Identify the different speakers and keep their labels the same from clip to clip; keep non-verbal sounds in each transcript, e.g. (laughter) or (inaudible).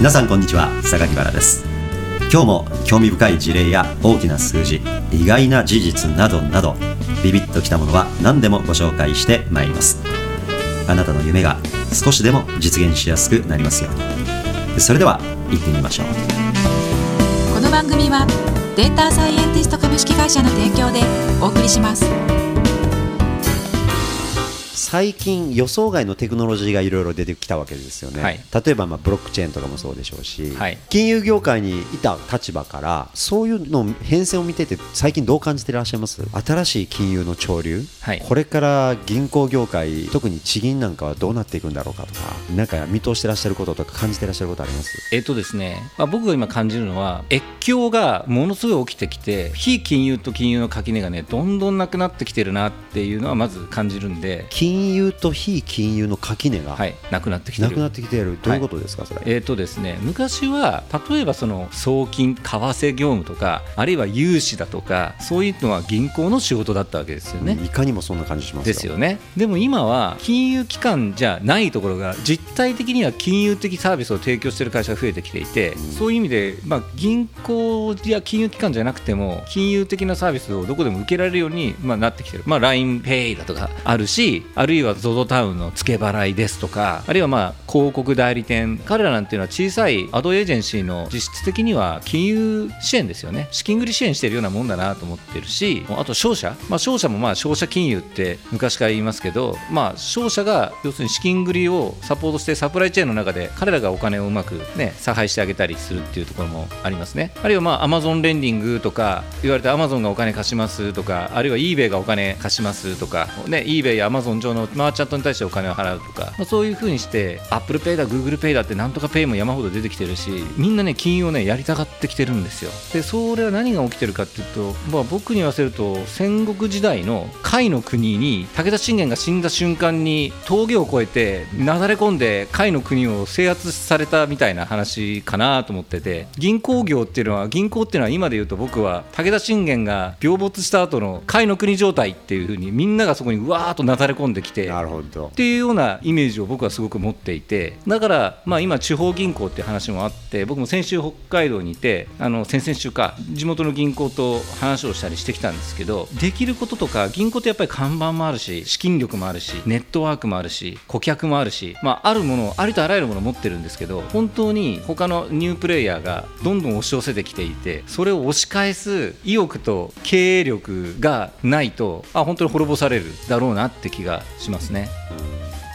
Speaker 1: 皆さんこんにちは榊原です。今日も興味深い事例や大きな数字意外な事実などなどビビッときたものは何でもご紹介してまいります。あなたの夢が少しでも実現しやすくなりますように。それでは行ってみましょう。
Speaker 2: この番組はデータサイエンティスト株式会社の提供でお送りします。
Speaker 1: 最近予想外のテクノロジーがいろいろ出てきたわけですよね、
Speaker 3: はい。
Speaker 1: 例えばまあブロックチェーンとかもそうでしょうし、
Speaker 3: はい。
Speaker 1: 金融業界にいた立場からそういうの変遷を見てて最近どう感じていらっしゃいます？新しい金融の潮流、
Speaker 3: はい。
Speaker 1: これから銀行業界特に地銀なんかはどうなっていくんだろうかとかなんか見通してらっしゃることとか感じてらっしゃることあります？
Speaker 3: えっとですね、まあ、僕が今感じるのは越境がものすごい起きてきて非金融と金融の垣根がねどんどんなくなってきてるなっていうのはまず感じるんで、
Speaker 1: 金融と非金融の垣根が
Speaker 3: はい、なくなってきてる。
Speaker 1: なくなってきてい。るどういうことですか、それ、
Speaker 3: えーとですね、昔は例えばその送金、為替業務とかあるいは融資だとかそういうのは銀行の仕事だったわけですよね。
Speaker 1: いかにもそんな感じしますよ。
Speaker 3: ですよね。でも今は金融機関じゃないところが実態的には金融的サービスを提供している会社が増えてきていて、そういう意味で、まあ、銀行や金融機関じゃなくても金融的なサービスをどこでも受けられるように、まあ、なってきてる、まあ、LINEPay だとかあるしあるいは ZOZO タウンの付け払いですとかあるいはまあ広告代理店彼らなんていうのは小さいアドエージェンシーの実質的には金融支援ですよね。資金繰り支援してるようなもんだなと思ってるしあと商社、まあ、商社もまあ商社金融って昔から言いますけど、まあ、商社が要するに資金繰りをサポートしてサプライチェーンの中で彼らがお金をうまく、ね、差配してあげたりするっていうところもありますね。あるいはまあアマゾンレンディングとか言われてアマゾンがお金貸しますとかあるいは eBay がお金貸しますとか、ね、eBay やアマゾン上のマーチャントに対してお金を払うとか、まあ、そういうふうにしてアップルペイだ Google ペイだってなんとかペイも山ほど出てきてるしみんなね金融をねやりたがってきてるんですよ。でそれは何が起きてるかっていうと、まあ、僕に言わせると戦国時代の甲斐の国に武田信玄が死んだ瞬間に峠を越えてなだれ込んで甲斐の国を制圧されたみたいな話かなと思ってて銀行業っていうのは銀行っていうのは今で言うと僕は武田信玄が病没した後の甲斐の国状態っていうふうにみんながそこにうわーっとなだれ込んできて
Speaker 1: なるほど。
Speaker 3: っていうようなイメージを僕はすごく持っていてだから、まあ、今、地方銀行って話もあって僕も先週、北海道にいてあの先々週か地元の銀行と話をしたりしてきたんですけどできることとか銀行ってやっぱり看板もあるし資金力もあるしネットワークもあるし顧客もあるし、まあ、あるものありとあらゆるものを持ってるんですけど本当に他のニュープレイヤーがどんどん押し寄せてきていてそれを押し返す意欲と経営力がないとあ本当に滅ぼされるだろうなって気がしますね。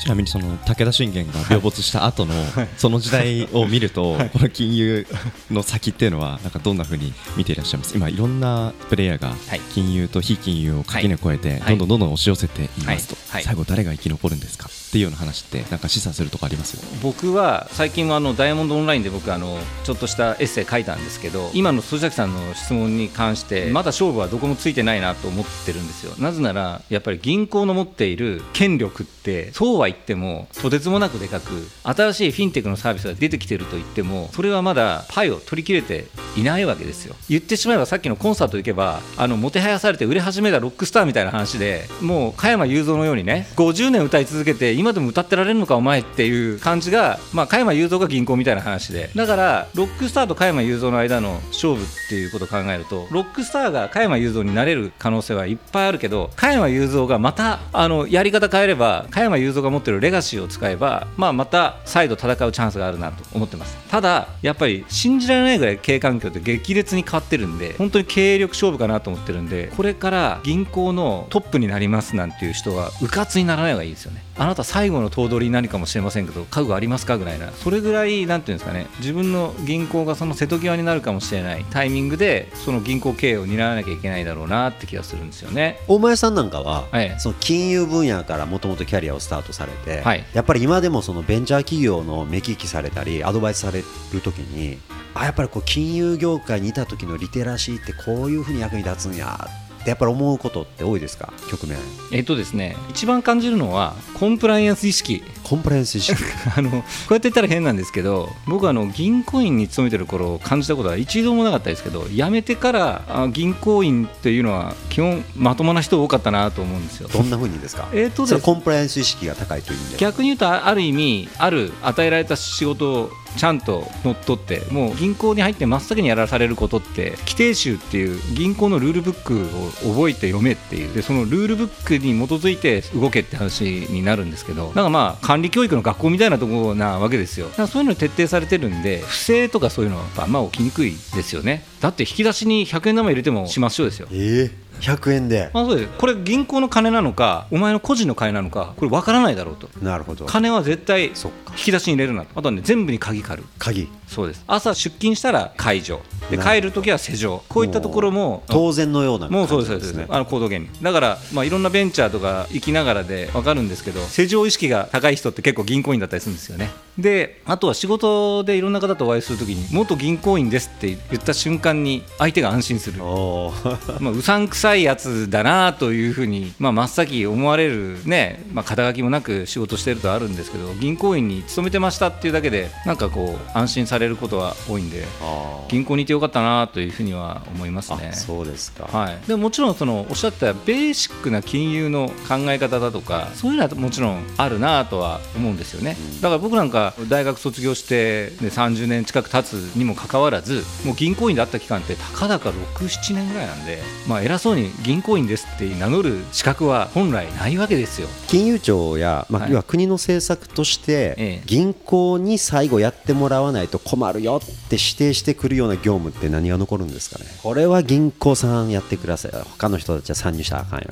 Speaker 4: ちなみにその武田信玄が病没した後のその時代を見ると、この金融の先っていうのはなんかどんなふうに見ていらっしゃいます？今いろんなプレイヤーが
Speaker 3: はい。
Speaker 4: 金融と非金融を垣根を越えて
Speaker 3: はい。
Speaker 4: どんどんどんどん押し寄せていますと、
Speaker 3: はい。はい。
Speaker 4: 最後誰が生き残るんですか？っていうような話ってなんか示唆するとこあります
Speaker 3: 僕は最近はあのダイヤモンドオンラインで僕あのちょっとしたエッセイ書いたんですけど今の曽崎さんの質問に関してまだ勝負はどこもついてないなと思ってるんですよ。なぜならやっぱり銀行の持っている権力ってそうは言ってもとてつもなくでかく新しいフィンテックのサービスが出てきてると言ってもそれはまだパイを取り切れていないわけですよ。言ってしまえばさっきのコンサート行けばあのもてはやされて売れ始めたロックスターみたいな話でもう加山雄三のようにね50年歌い続けて今でも歌ってられるのかお前っていう感じが、まあ、加山雄三が銀行みたいな話で。だからロックスターと加山雄三の間の勝負っていうことを考えるとロックスターが加山雄三になれる可能性はいっぱいあるけど加山雄三がまたあのやり方変えれば加山雄三が持ってるレガシーを使えば、まあ、また再度戦うチャンスがあるなと思ってます。ただやっぱり信じられないぐらい経営環境って激烈に変わってるんで本当に経営力勝負かなと思ってるんでこれから銀行のトップになりますなんていう人はうかつにならない方がいいですよね。あなた最後の頭取になるかもしれませんけど家具ありますかぐらいな。それぐらいなんていうんですかね。自分の銀行がその瀬戸際になるかもしれない。タイミングでその銀行経営を担わなきゃいけないだろうなって気がするんですよね。
Speaker 1: 大前さんなんかは、
Speaker 3: はい
Speaker 1: その金融分野からもともとキャリアをスタートされて、
Speaker 3: はい。
Speaker 1: やっぱり今でもそのベンチャー企業の目利きされたりアドバイスされるときにあやっぱりこう金融業界にいた時のリテラシーってこういうふうに役に立つんやってやっぱり思うことって多いですか？局面。
Speaker 3: えっとですね一番感じるのはコンプライアンス意識。
Speaker 1: コンプライアンス意識。(laughs)
Speaker 3: あのこうやって言ったら変なんですけど僕はあの銀行員に勤めてる頃感じたことは一度もなかったですけど辞めてからあ銀行員っていうのは基本まともな人多かったなと思うんですよ。
Speaker 1: どんな風にですか？
Speaker 3: えーと
Speaker 1: コンプライアンス意識が高いという意味で
Speaker 3: 逆に言うとあある意味ある与えられた仕事をちゃんと乗っ取ってもう銀行に入って真っ先にやらされることって規定集っていう銀行のルールブックを覚えて読めっていう。でそのルールブックに基づいて動けって話になるんですけどなんかまあ管理教育の学校みたいなところなわけですよ。だからそういうの徹底されてるんで不正とかそういうのはあんま起きにくいですよね。だって引き出しに100円玉入れてもしましょうですよ。
Speaker 1: ええ。100円で。
Speaker 3: あそうです。これ銀行の金なのかお前の個人の金なのかこれ分からないだろうと。
Speaker 1: なるほど。
Speaker 3: 金は絶対引き出しに入れるなと。あとはね全部に鍵借る。
Speaker 1: 鍵。
Speaker 3: そうです。朝出勤したら解除。で
Speaker 1: な
Speaker 3: 帰るときは施錠。こういったところも
Speaker 1: 当然のような
Speaker 3: もうそうですそうですあの行動原理だから、まあ、いろんなベンチャーとか行きながらで分かるんですけど施錠意識が高い人って結構銀行員だったりするんですよねであとは仕事でいろんな方とお会いするときに元銀行員ですって言った瞬間に相手が安心する。(laughs) まあ、うさんくさいやつだなというふうに、まあ、真っ先思われるね、まあ、肩書きもなく仕事してるとあるんですけど銀行員に勤めてましたっていうだけでなんかこう安心されることは多いんで銀行にいてよかったなというふうには思いますね。
Speaker 1: あ。そうですか。
Speaker 3: はい、でももちろんそのおっしゃったベーシックな金融の考え方だとかそういうのはもちろんあるなとは思うんですよね、だから僕なんか大学卒業して、ね、30年近く経つにもかかわらずもう銀行員だった期間ってたかだか67年ぐらいなんで、まあ、偉そうに銀行員ですって名乗る資格は本来ないわけですよ。
Speaker 1: 金融庁や、まあ
Speaker 3: はい。
Speaker 1: 要は国の政策として、
Speaker 3: ええ。
Speaker 1: 銀行に最後やってもらわないと困るよって指定してくるような業務って何が残るんですかね。これは銀行さんやってください。他の人たちは参入したらあかんよ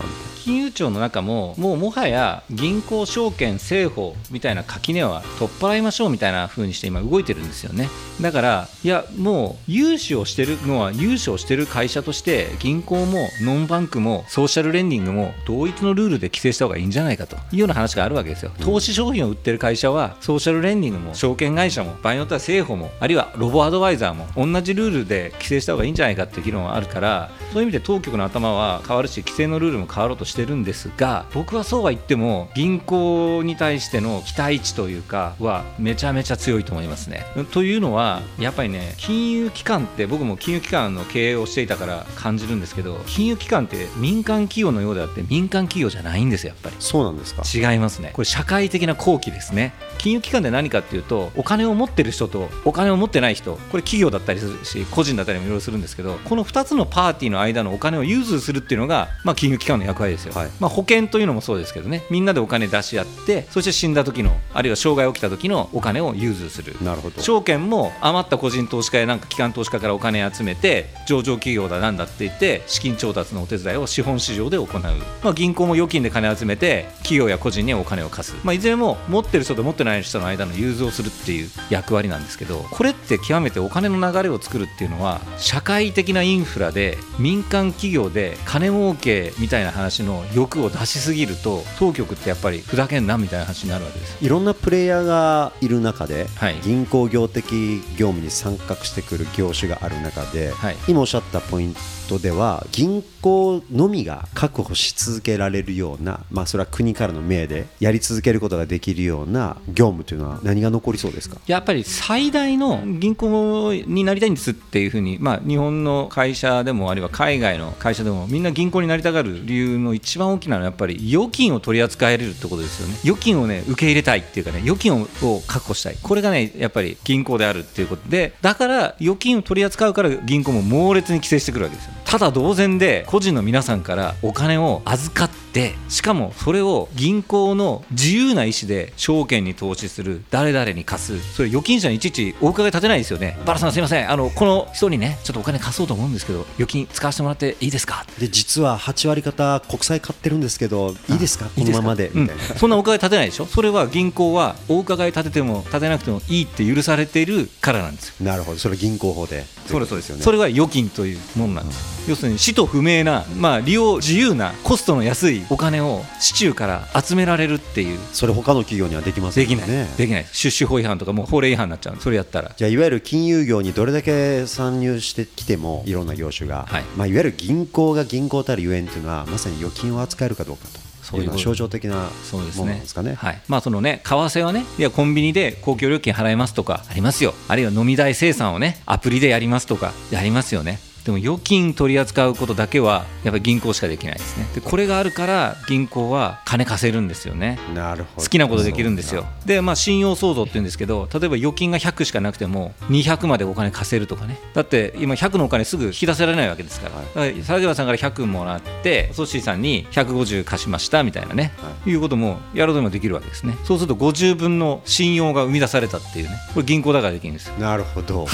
Speaker 3: 金融庁の中ももうもはや銀行証券政法みたいな垣根は取っ払いましょうみたいな風にして今動いてるんですよね。だからいやもう融資をしてるのは融資をしてる会社として銀行もノンバンクもソーシャルレンディングも同一のルールで規制した方がいいんじゃないかというような話があるわけですよ。投資商品を売ってる会社はソーシャルレンディングも証券会社も場合によっては政府もあるいはロボアドバイザーも同じルールで規制した方がいいんじゃないかっていう議論はあるからそういう意味で当局の頭は変わるし規制のルールも変わろうとしてるんですが僕はそうは言っても銀行に対しての期待値というかはめちゃめちゃ強いと思いますね。というのはやっぱりね金融機関って僕も金融機関の経営をしていたから感じるんですけど金融機関って民間企業のようであって民間企業じゃないんですよやっぱり。
Speaker 1: なそうなんですか。
Speaker 3: 違いますね。これ社会的な好機ですね。金融機関で何かっていうとお金を持ってる人とお金を持ってない人これ企業だったりするし個人だったりもいろいろするんですけどこの2つのパーティーの間のお金を融通するっていうのが、まあ、金融機関の役割ですよ、
Speaker 1: はい。
Speaker 3: まあ、保険というのもそうですけどね。みんなでお金出し合ってそして死んだ時のあるいは障害起きた時のお金を融通する。
Speaker 1: なるほど。
Speaker 3: 証券も余った個人投資家やなんか機関投資家からお金集めて上場企業だなんだって言って資金調達のお手伝いを資本市場で行う、まあ、銀行も預金で金集めて企業や個人にお金を貸す、まあ、いずれも持ってる人と持ってない人の間の融通をするっていう役割なんですけどこれって極めてお金の流れを作るっていうのは社会的なインフラで民間企業で金儲けみたいな話の欲を出しすぎると当局ってやっぱり砕けんなみたいな話になるわけです。
Speaker 1: いろんなプレイヤーがいる中で、
Speaker 3: はい。
Speaker 1: 銀行業的業務に参画してくる業種がある中で、
Speaker 3: はい。
Speaker 1: 今おっしゃったポイントでは銀行のみが確保し続けられるような、まあ、それは国からの命でやり続けることができるような業務というのは何が残りそうですか？
Speaker 3: やっぱり最大の銀行になりたいんですっていうふうに、まあ、日本の会社でもあるいは海外の会社でもみんな銀行になりたがる理由の一番大きなのはやっぱり預金を取り扱えれるってことですよね。預金をね受け入れたいっていうかね預金を確保したい。これがねやっぱり銀行であるっていうことでだから預金を取り扱うから銀行も猛烈に規制してくるわけですよただ同然で個人の皆さんからお金を預かってしかもそれを銀行の自由な意思で証券に投資する誰々に貸すそれ預金者にいちいちお伺い立てないですよね。バラさんすいません。あのこの人にねちょっとお金貸そうと思うんですけど預金使わせてもらっていいですか？
Speaker 1: で実は8割方国債買ってるんですけどいいですか？このままで
Speaker 3: そんなお伺い立てないでしょ？それは銀行はお伺い立てても立てなくてもいいって許されているからなんですよ。
Speaker 1: なるほど。それ銀行法で。
Speaker 3: それそうです。
Speaker 1: よね
Speaker 3: それは預金というものなんです、要するに使途不明な、まあ、利用自由なコストの安いお金を市中から集められるっていう。
Speaker 1: それ他の企業にはできません
Speaker 3: できない、
Speaker 1: ね
Speaker 3: できない。出資法違反とかもう法令違反になっちゃうそれやったら。
Speaker 1: じゃあいわゆる金融業にどれだけ参入してきてもいろんな業種が、
Speaker 3: はい。
Speaker 1: いまあ、いわゆる銀行が銀行たるゆえんというのはまさに預金を扱えるかどうかと。
Speaker 3: そういう
Speaker 1: のは象徴的な
Speaker 3: そうですね。
Speaker 1: ものなんですかね。
Speaker 3: はい。まあそのね為替はねいやコンビニで公共料金払いますとかありますよ。あるいは飲み代生産をねアプリでやりますとかやりますよねでも預金取り扱うことだけはやっぱり銀行しかできないですね。でこれがあるから銀行は金貸せるんですよね。
Speaker 1: なるほど。
Speaker 3: 好きなことできるんですよ。でまあ信用創造って言うんですけど例えば預金が100しかなくても200までお金貸せるとかね。だって今100のお金すぐ引き出せられないわけですから,、
Speaker 1: はい。
Speaker 3: 佐川さんから100もらってソッシーさんに150貸しましたみたいなね、、
Speaker 1: はい。
Speaker 3: うこともやろうともできるわけですね。そうすると50分の信用が生み出されたっていうね。これ銀行だからできるんですよ。
Speaker 1: なるほど。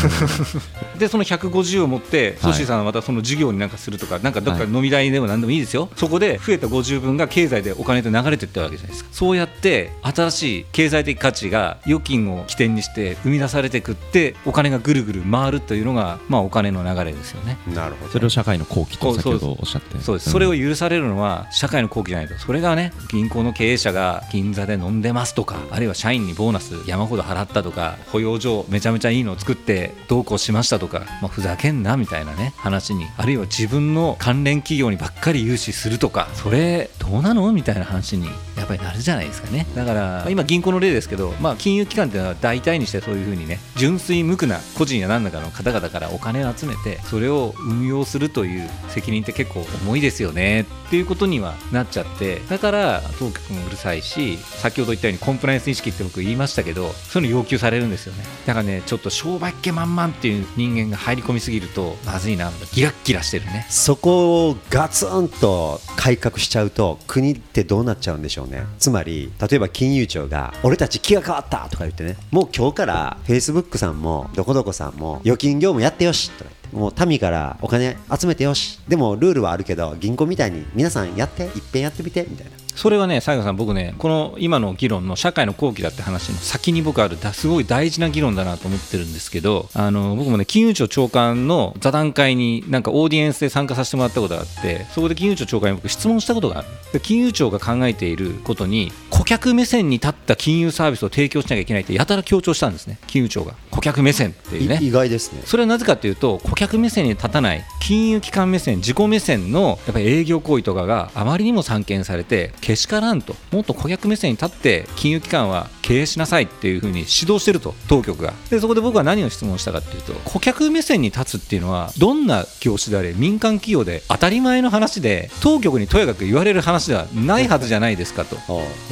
Speaker 1: (laughs)
Speaker 3: でその150を持ってソッさんはまたその事業になんかするとかなんかどっか飲み代でも何でもいいですよ、そこで増えた50分が経済でお金と流れていったわけじゃないですか。そうやって新しい経済的価値が預金を起点にして生み出されてくってお金がぐるぐる回るというのがまあお金の流れですよね。
Speaker 1: なるほど。
Speaker 4: それを社会の好機と先ほどおっしゃって
Speaker 3: そうです、
Speaker 4: ん
Speaker 3: それを許されるのは社会の好機じゃないと。それがね銀行の経営者が銀座で飲んでますとかあるいは社員にボーナス山ほど払ったとか保養所めちゃめちゃいいのを作ってどうこうしましたとか、まあ、ふざけんなみたいなね話にあるいは自分の関連企業にばっかり融資するとかそれどうなの？みたいな話にやっぱりなるじゃないですかね。だから、今銀行の例ですけど、まあ、金融機関っていうのは大体にしてそういうふうにね純粋無垢な個人や何らかの方々からお金を集めてそれを運用するという責任って結構重いですよね。っていうことにはなっちゃってだから当局もうるさいし先ほど言ったようにコンプライアンス意識って僕言いましたけどそういうの要求されるんですよね。だからねちょっと商売っ気満々っていう人間が入り込みすぎるとまずいなギラッギラしてるね。
Speaker 1: そこをガツンと改革しちゃうと国ってどうなっちゃうんでしょうね。つまり例えば金融庁が俺たち気が変わったとか言ってね。もう今日からフェイスブックさんもどこどこさんも預金業務やってよしとかもう民からお金集めてよし。でもルールはあるけど銀行みたいに皆さんやっていっぺんやってみてみたいな。
Speaker 3: それはね、西郷さん、僕ね、この今の議論の社会の後期だって話の先に僕ある、すごい大事な議論だなと思ってるんですけど、あの僕もね、金融庁長官の座談会に、なんかオーディエンスで参加させてもらったことがあって、そこで金融庁長官に僕、質問したことがある。で金融庁が考えていることに、顧客目線に立った金融サービスを提供しなきゃいけないって、やたら強調したんですね、金融庁が。顧客目線っていうね。
Speaker 1: い意外ですね
Speaker 3: それはなぜかというと顧客目線に立たない金融機関目線自己目線のやっぱり営業行為とかがあまりにも散見されてけしからんともっと顧客目線に立って金融機関は経営しなさいっていうふうに指導してると当局が。でそこで僕は何を質問したかっていうと顧客目線に立つっていうのはどんな業種であれ民間企業で当たり前の話で当局にとやかく言われる話ではないはずじゃないですかと。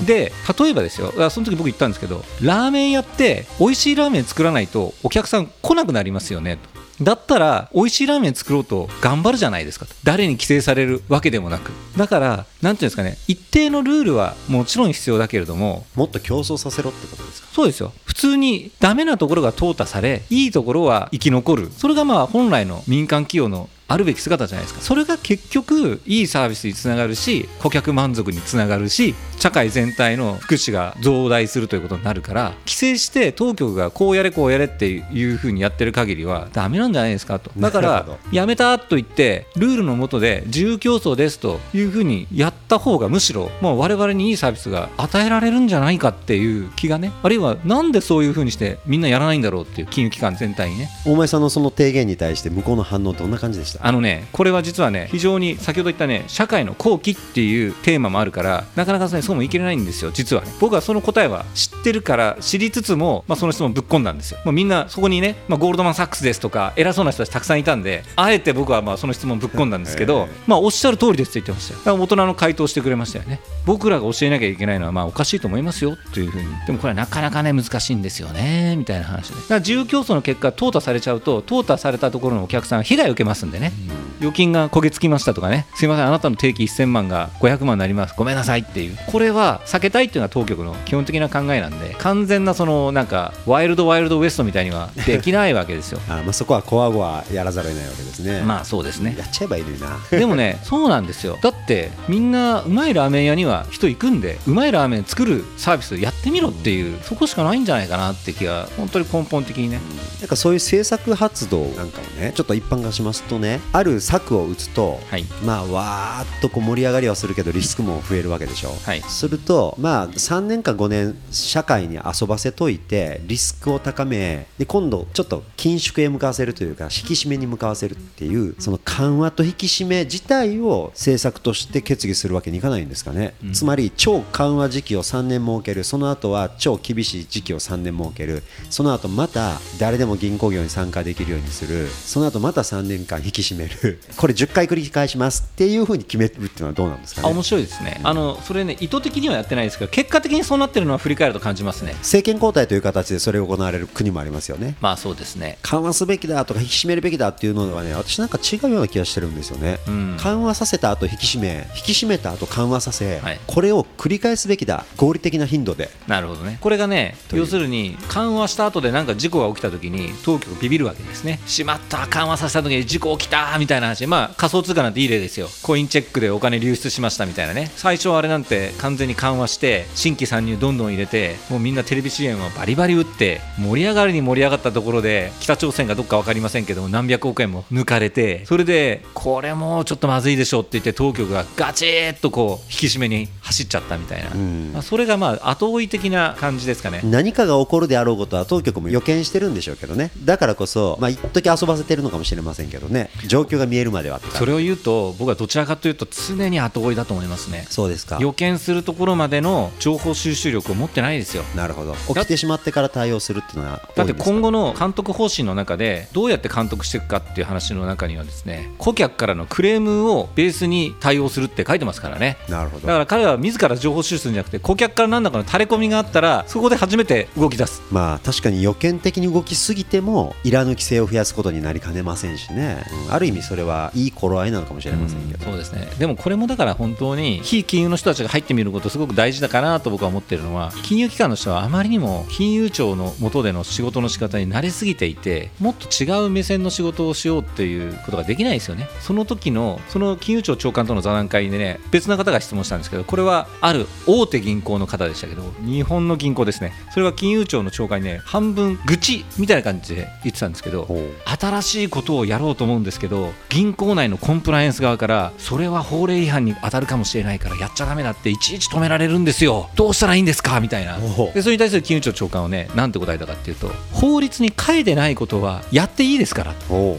Speaker 3: で例えばですよあその時僕言ったんですけどラーメン屋って美味しいラーメン作らないとお客さん来なくなりますよねとだったら美味しいラーメン作ろうと頑張るじゃないですか。と誰に規制されるわけでもなく。だからなんていうんですかね。一定のルールはもちろん必要だけれども。
Speaker 1: もっと競争させろってことですか？
Speaker 3: そうですよ。普通にダメなところが淘汰されいいところは生き残る。それがまあ本来の民間企業のあるべき姿じゃないですか。それが結局いいサービスにつながるし顧客満足につながるし社会全体の福祉が増大するということになるから規制して当局がこうやれこうやれっていうふうにやってる限りはダメなんじゃないですかと。だからやめたと言ってルールの下で自由競争ですというふうにやった方がむしろもう我々にいいサービスが与えられるんじゃないかっていう気がねあるいはなんでそういうふうにしてみんなやらないんだろうっていう金融機関全体にね。
Speaker 1: 大前さんのその提言に対して向こうの反応どんな感じでした？
Speaker 3: あのねこれは実はね非常に先ほど言ったね社会の後期っていうテーマもあるからなかなかねそうもいけないんですよ実はね。僕はその答えは知ってるから知りつつも、まあ、その質問ぶっ込んだんですよ。もうみんなそこにね、まあ、ゴールドマン・サックスですとか偉そうな人たちたくさんいたんであえて僕はまあその質問ぶっ込んだんですけど、(laughs) まあおっしゃる通りですって言ってましたよ。だから大人の回答してくれましたよね。僕らが教えなきゃいけないのはまあおかしいと思いますよというふうに。でもこれはなかなかね難しいんですよねみたいな話でだから自由競争の結果淘汰されちゃうと淘汰されたところのお客さんは被害を受けますんでね、預金が焦げ付きましたとかね。すいませんあなたの定期1000万が500万になります。ごめんなさいっていう。これは避けたいっていうのは当局の基本的な考えなんで完全なそのなんかワイルドワイルドウエストみたいにはできないわけですよ。
Speaker 1: あまあそこはこわごわやらざるを得ないわけですね。
Speaker 3: まあそうですね。
Speaker 1: やっちゃえばいいのにな。
Speaker 3: でもね、そうなんですよ。だって、みんなうまいラーメン屋には人行くんで、うまいラーメン作るサービスやってみろっていう、そこしかないんじゃないかなって気が、本当に根本的にね。
Speaker 1: なんかそういう政策発動なんかをねちょっと一般化しますとねねある策を打つと、
Speaker 3: はい。
Speaker 1: まあわーっとこう盛り上がりはするけどリスクも増えるわけでしょ、
Speaker 3: はい。
Speaker 1: するとまあ3年か5年社会に遊ばせといてリスクを高めで今度ちょっと緊縮へ向かわせるというか引き締めに向かわせるっていうその緩和と引き締め自体を政策として決議するわけにいかないんですかね、つまり超緩和時期を3年設ける。その後は超厳しい時期を3年設ける。その後また誰でも銀行業に参加できるようにする。その後また3年間引き締める。これ10回繰り返します。っていうふうに決めるっていうのはどうなんですかね。
Speaker 3: あ面白いですね。あのそれね意図的にはやってないですけど結果的にそうなってるのは振り返ると感じますね。
Speaker 1: 政権交代という形でそれが行われる国もありますよね。
Speaker 3: まあそうですね。
Speaker 1: 緩和すべきだとか引き締めるべきだっていうのはね私なんか違うような気がしてるんですよね、
Speaker 3: うん。
Speaker 1: 緩和させた後引き締め引き締めた後緩和させ、
Speaker 3: はい。
Speaker 1: これを繰り返すべきだ。合理的な頻度で。
Speaker 3: なるほどね。これがね要するに緩和した後でなんか事故が起きた時に当局ビビるわけですね。しまった緩和させた時に事故起きたみたいな話。でまあ仮想通貨なんていい例ですよ。コインチェックでお金流出しましたみたいなね。最初はあれなんて完全に緩和して新規参入どんどん入れてもうみんなテレビ CM をバリバリ打って盛り上がりに盛り上がったところで北朝鮮がどっか分かりませんけども何百億円も抜かれてそれでこれもうちょっとまずいでしょって言って当局がガチッとこう引き締めに走っちゃったみたいな、
Speaker 1: ん。
Speaker 3: まあ、それがまあ後追い的な感じですかね。
Speaker 1: 何かが起こるであろうことは当局も予見してるんでしょうけどね。だからこそまあ一時遊ばせてるのかもしれませんけどね。状況が見えるまでは
Speaker 3: それを言うと僕はどちらかというと常に後追いだと思いますね。
Speaker 1: そうですか。
Speaker 3: 予見するところまでの情報収集力を持ってないですよ。
Speaker 1: なるほど。起きてしまってから対応するっていうのは
Speaker 3: だって今
Speaker 1: 後
Speaker 3: 後の監督方針の中でどうやって監督していくかっていう話の中にはですね顧客からのクレームをベースに対応するって書いてますからね。
Speaker 1: なるほど。
Speaker 3: だから彼らは自ら情報収集するんじゃなくて顧客から何らかの垂れ込みがあったらそこで初めて動き出す。
Speaker 1: まあ確かに予見的に動きすぎてもいらぬ規制を増やすことになりかねませんしね、うん。ある意味それはいい頃合いなのかもしれませんけど、
Speaker 3: そうですね。でもこれもだから本当に非金融の人たちが入ってみることすごく大事だかなと僕は思ってるのは金融機関の人はあまりにも金融庁の下での仕事の仕方に慣れすぎていてもっと違う目線の仕事をしようっていうことができないですよね。その時のその金融庁長官との座談会でね別な方が質問したんですけどこれはある大手銀行の方でしたけど日本の銀行ですね。それは金融庁の長官にね半分愚痴みたいな感じで言ってたんですけど新しいことをやろうと思うんですけど銀行内のコンプライアンス側からそれは法令違反に当たるかもしれないからやっちゃだめだっていちいち止められるんですよ。どうしたらいいんですか？みたいな。でそれに対する金融庁長官はねなんて答えたかっていうと法律に書いてないことはやっていいですから。
Speaker 1: おう。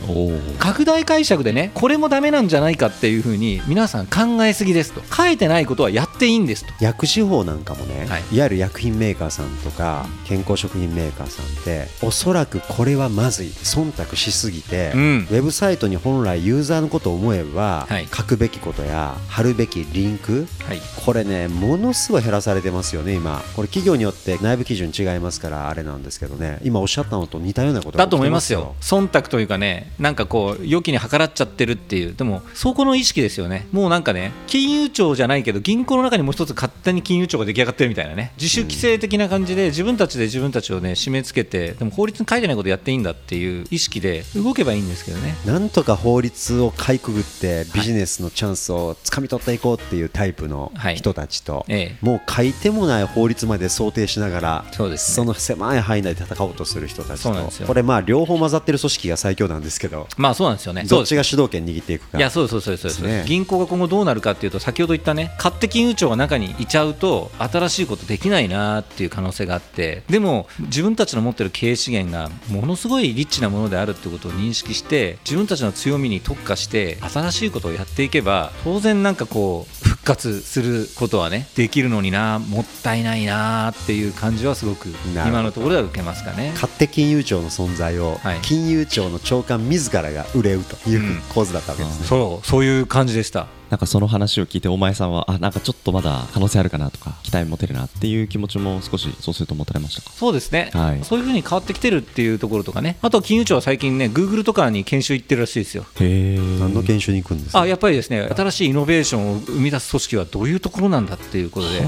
Speaker 3: 拡大解釈でねこれもダメなんじゃないかっていうふうに皆さん考えすぎですと。書いてないことはやっていいんですと。
Speaker 1: 薬師法なんかもね、
Speaker 3: はい。
Speaker 1: い、わゆる薬品メーカーさんとか健康食品メーカーさんっておそらくこれはまずい忖度しすぎて、
Speaker 3: うん。
Speaker 1: ウェブサイトに本来ユーザーのことを思えば、
Speaker 3: はい。
Speaker 1: 書くべきことや貼るべきリンク
Speaker 3: はい。
Speaker 1: これねものすごい減らされてますよね今。これ企業によって内部基準違いますからあれなんですけどね。今おっしゃったのと似たようなことが
Speaker 3: だと思いますよ、忖度というかね、なんかこう、良きに計らっちゃってるっていう、でも、そこの意識ですよね、もうなんかね、金融庁じゃないけど、銀行の中にもう一つ勝手に金融庁が出来上がってるみたいなね、自主規制的な感じで、自分たちで自分たちをね、締め付けて、でも法律に書いてないことやっていいんだっていう意識で動けばいいんですけどね。
Speaker 1: なんとか法律をかいくぐってビジネスのチャンスをつかみ取っていこうっていうタイプの
Speaker 3: はい。
Speaker 1: 人たちと、
Speaker 3: ええ。
Speaker 1: もう書いてもない法律まで想定しながら
Speaker 3: そうですね。
Speaker 1: の狭い範囲内で戦おうとする人たちと。これまあ両方混ざってる組織が最強なんですけど
Speaker 3: まあそうなんですよね。
Speaker 1: どっちが主導権握っていくか。
Speaker 3: いやそうそうそうです
Speaker 1: です。ね。
Speaker 3: 銀行が今後どうなるかっていうと先ほど言ったね勝手金融庁が中にいちゃうと新しいことできないなっていう可能性があってでも自分たちの持ってる経営資源がものすごいリッチなものであるってことを認識して自分たちの強みに特化して新しいことをやっていけば当然なんかこう復活することはねできるのになもったいないなっていう感じはすごく今のところでは受けますかね。
Speaker 1: 勝手金融庁の存在を
Speaker 3: はい
Speaker 1: 金融庁の長官自らが憂うという
Speaker 3: うん
Speaker 1: 構図だったわけですね。
Speaker 3: そうそういう感じでした。
Speaker 4: なんかその話を聞いてお前さんはあなんかちょっとまだ可能性あるかなとか期待持てるなっていう気持ちも少しそうすると持たれましたか？
Speaker 3: そうですね、
Speaker 4: はい。
Speaker 3: そういうふうに変わってきてるっていうところとかね、あとは金融庁は最近ね、グーグルとかに研修行ってるらしいですよ。
Speaker 4: へえ
Speaker 1: 何の研修に行くんですか？
Speaker 3: あやっぱりですね新しいイノベーションを生み出す組織はどういうところなんだっていうことで、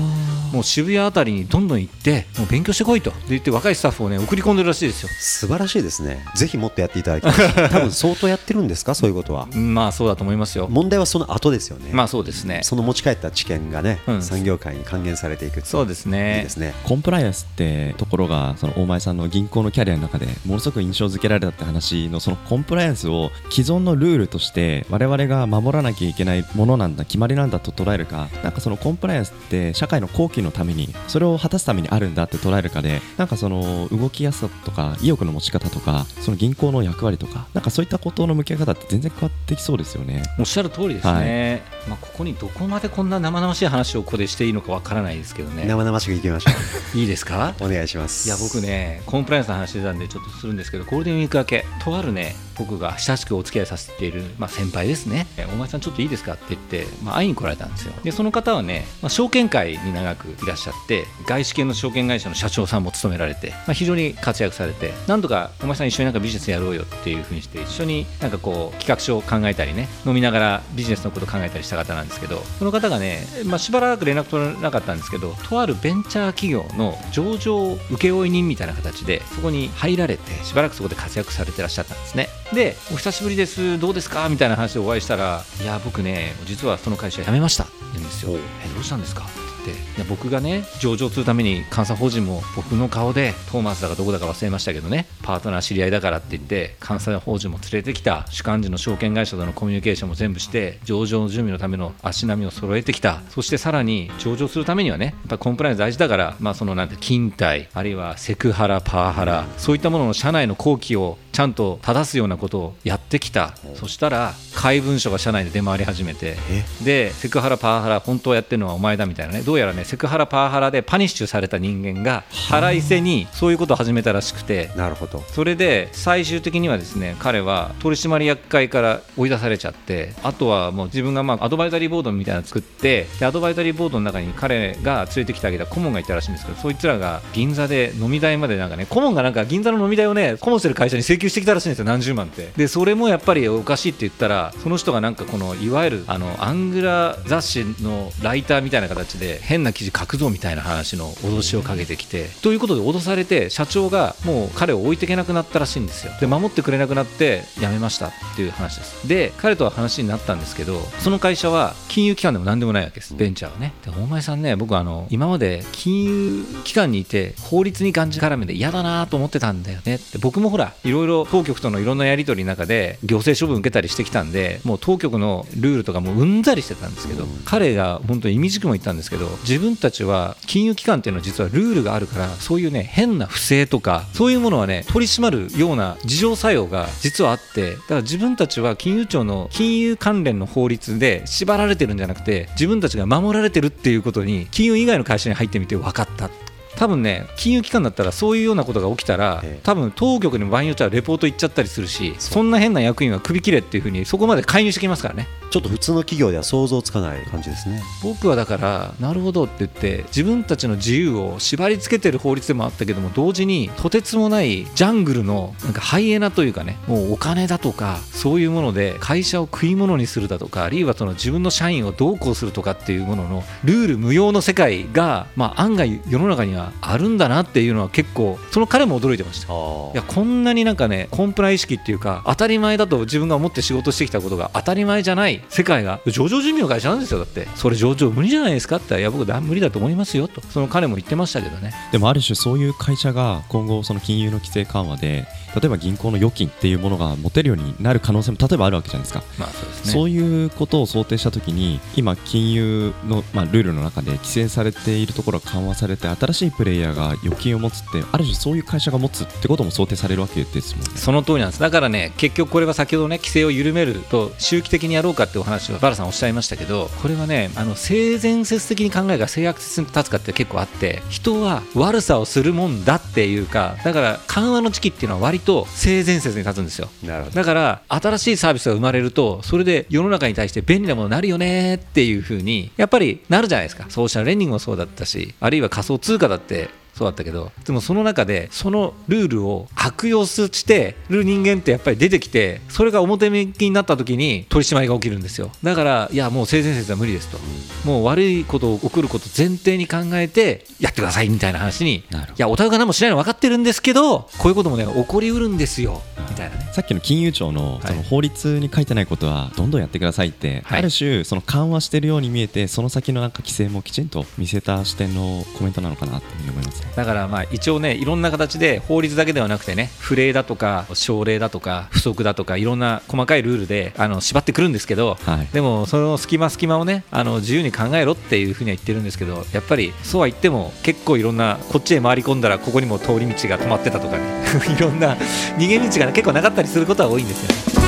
Speaker 3: もう渋谷あたりにどんどん行って、もう勉強してこいと。で言って、若いスタッフをね送り込んでるらしいですよ。
Speaker 1: 素晴らしいですね。ぜひもっとやっていただきたい。多分相当やってるんですか？そういうことは。(laughs)
Speaker 3: うんまあそうだと思いますよ。
Speaker 1: 問題はその後ですよね。
Speaker 3: まあそうですね
Speaker 1: その持ち帰った知見がね、
Speaker 3: うん
Speaker 1: 産業界に還元されていく
Speaker 3: そうですね
Speaker 1: いいですね。
Speaker 4: コンプライアンスってところがその大前さんの銀行のキャリアの中でものすごく印象付けられたって話のそのコンプライアンスを既存のルールとして我々が守らなきゃいけないものなんだ決まりなんだと捉えるかなんかそのコンプライアンスって社会の貢献のためにそれを果たすためにあるんだって捉えるかでなんかその動きやすさとか意欲の持ち方とかその銀行の役割とかなんかそういったことの向き合い方って全然変わってきそうですよね。
Speaker 3: おっしゃる通りですね、まあ、ここにどこまでこんな生々しい話をここでしていいのかわからないですけどね
Speaker 1: 生々しくいきましょ
Speaker 3: いいですか？
Speaker 1: う。お願いします。
Speaker 3: いや僕ねコンプライアンスの話してたんでちょっとするんですけどゴールデンウィーク明けとあるね僕が親しくお付き合いさせている、まあ、先輩ですね。お前さんちょっといいですかって言って、まあ、会いに来られたんですよ。でその方はね、まあ、証券会に長くいらっしゃって外資系の証券会社の社長さんも務められて、まあ、非常に活躍されてなんとかお前さん一緒になんかビジネスやろうよっていうふうにして一緒になんかこう企画書を考えたりね飲みながらビジネスのこと考えたりした方なんですけどその方がね、まあ、しばらく連絡取れなかったんですけどとあるベンチャー企業の上場請負人みたいな形でそこに入られてしばらくそこで活躍されてらっしゃったんですね。でお久しぶりですどうですかみたいな話でお会いしたらいや僕ね実はその会社辞めましたって言うんですよ。えどうしたんですか？って言っていや僕がね上場するために監査法人も僕の顔でトーマスだかどこだか忘れましたけどねパートナー知り合いだからって言って監査法人も連れてきた主幹事の証券会社とのコミュニケーションも全部して上場の準備のための足並みを揃えてきた。そしてさらに上場するためにはねやっぱコンプライアンス大事だからまあそのなんて勤怠あるいはセクハラパワハラそういったものの社内の後期をちゃんと正すようなことをやってきた。そしたら怪文書が社内で出回り始めてでセクハラパワハラ本当はやってるのはお前だみたいなねどうやらねセクハラパワハラでパニッシュされた人間が腹いせにそういうことを始めたらしくて
Speaker 1: なるほど。
Speaker 3: それで最終的にはですね彼は取締役会から追い出されちゃってあとはもう自分がまあアドバイザリーボードみたいなの作ってでアドバイザリーボードの中に彼が連れてきてあげた顧問がいたらしいんですけどそいつらが銀座で飲み代までなんかね顧問がなんか銀座の飲み代をね顧問してる会社に請求してきたらしいんですよ何十万ってでそれもやっぱりおかしいって言ったらその人がなんかこのいわゆるあのアングラ雑誌のライターみたいな形で変な記事書くぞみたいな話の脅しをかけてきてということで脅されて社長がもう彼を置いていけなくなったらしいんですよ。で守ってくれなくなって辞めましたっていう話です。で彼とは話になったんですけどその会社は金融機関でも何でもないわけです。ベンチャーはね。で大前さんね僕あの今まで金融機関にいて法律にがんじがらめで嫌だなと思ってたんだよね。って僕もほらいろいろ当局とのいろんなやり取りの中で行政処分受けたりしてきたんでもう当局のルールとかもううんざりしてたんですけど彼が本当に意味軸も言ったんですけど自分たちは金融機関っていうのは実はルールがあるからそういうね変な不正とかそういうものはね取り締まるような自浄作用が実はあってだから自分たちは金融庁の金融関連の法律で縛られてるんじゃなくて自分たちが守られてるっていうことに金融以外の会社に入ってみて分かった。多分ね金融機関だったらそういうようなことが起きたら
Speaker 1: ええ。
Speaker 3: 多分当局にも場合によってはレポート行っちゃったりするしそんな変な役員は首切れっていうふうにそこまで介入してきますからね
Speaker 1: ちょっと普通の企業では想像つかない感じですね。
Speaker 3: 僕はだからなるほどって言って自分たちの自由を縛り付けてる法律でもあったけども同時にとてつもないジャングルのなんかハイエナというかねもうお金だとかそういうもので会社を食い物にするだとかあるいはその自分の社員をどうこうするとかっていうもののルール無用の世界が、まあ、案外世の中にはあるんだなっていうのは結構その彼も驚いてました。いやこんなになんかねコンプラ意識っていうか当たり前だと自分が思って仕事してきたことが当たり前じゃない世界が。上場準備の会社なんですよだって。それ上場無理じゃないですかっていや僕だ無理だと思いますよと。その彼も言ってましたけどね。
Speaker 4: でもある種そういう会社が今後その金融の規制緩和で例えば銀行の預金っていうものが持てるようになる可能性も例えばあるわけじゃないですか、
Speaker 3: まあそうですね。
Speaker 4: そういうことを想定したときに今金融の、まあ、ルールの中で規制されているところが緩和されて新しいプレイヤーが預金を持つってある種そういう会社が持つってことも想定されるわけですもんね。
Speaker 3: その通りなんです。だからね結局これは先ほどね規制を緩めると周期的にやろうかってお話をバラさんおっしゃいましたけどこれはねあの性善説的に考えが性悪説に立つかって結構あって人は悪さをするもんだっていうかだから緩和の時期っていうのは割と性善説に立つんですよ。だから新しいサービスが生まれるとそれで世の中に対して便利なものになるよねっていう風にやっぱりなるじゃないですかソーシャルレンディングもそうだったしあるいは仮想通貨だってそうだったけどでもその中でそのルールを悪用してる人間ってやっぱり出てきてそれが表向きになった時に取り締まりが起きるんですよ。だからいやもう性善説は無理ですと。もう悪いことを起こること前提に考えてやってくださいみたいな話にいやお互いが何もしないの分かってるんですけどこういうこともね起こりうるんですよ。みたいなね。
Speaker 4: さっきの金融庁の
Speaker 3: はい。
Speaker 4: その法律に書いてないことはどんどんやってくださいって、
Speaker 3: はい。
Speaker 4: ある種その緩和してるように見えてその先のなんか規制もきちんと見せた視点のコメントなのかなと思います。ね。
Speaker 3: だからまあ一応ねいろんな形で法律だけではなくてね不例だとか省令だとか不足だとかいろんな細かいルールであの縛ってくるんですけど、
Speaker 4: はい
Speaker 3: でもその隙間隙間をねあの自由に考えろっていうふうには言ってるんですけどやっぱりそうは言っても結構いろんなこっちへ回り込んだらここにも通り道が止まってたとかね (laughs) いろんな逃げ道が、ね、結構なかったりすることは多いんですよね。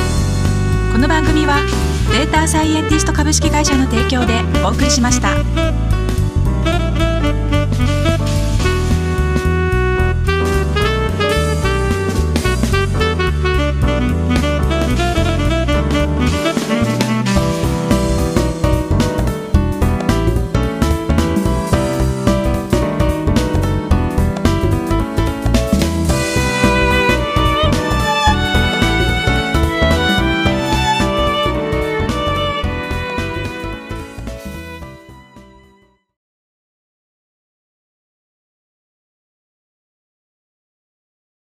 Speaker 2: この番組はデータサイエンティスト株式会社の提供でお送りしました。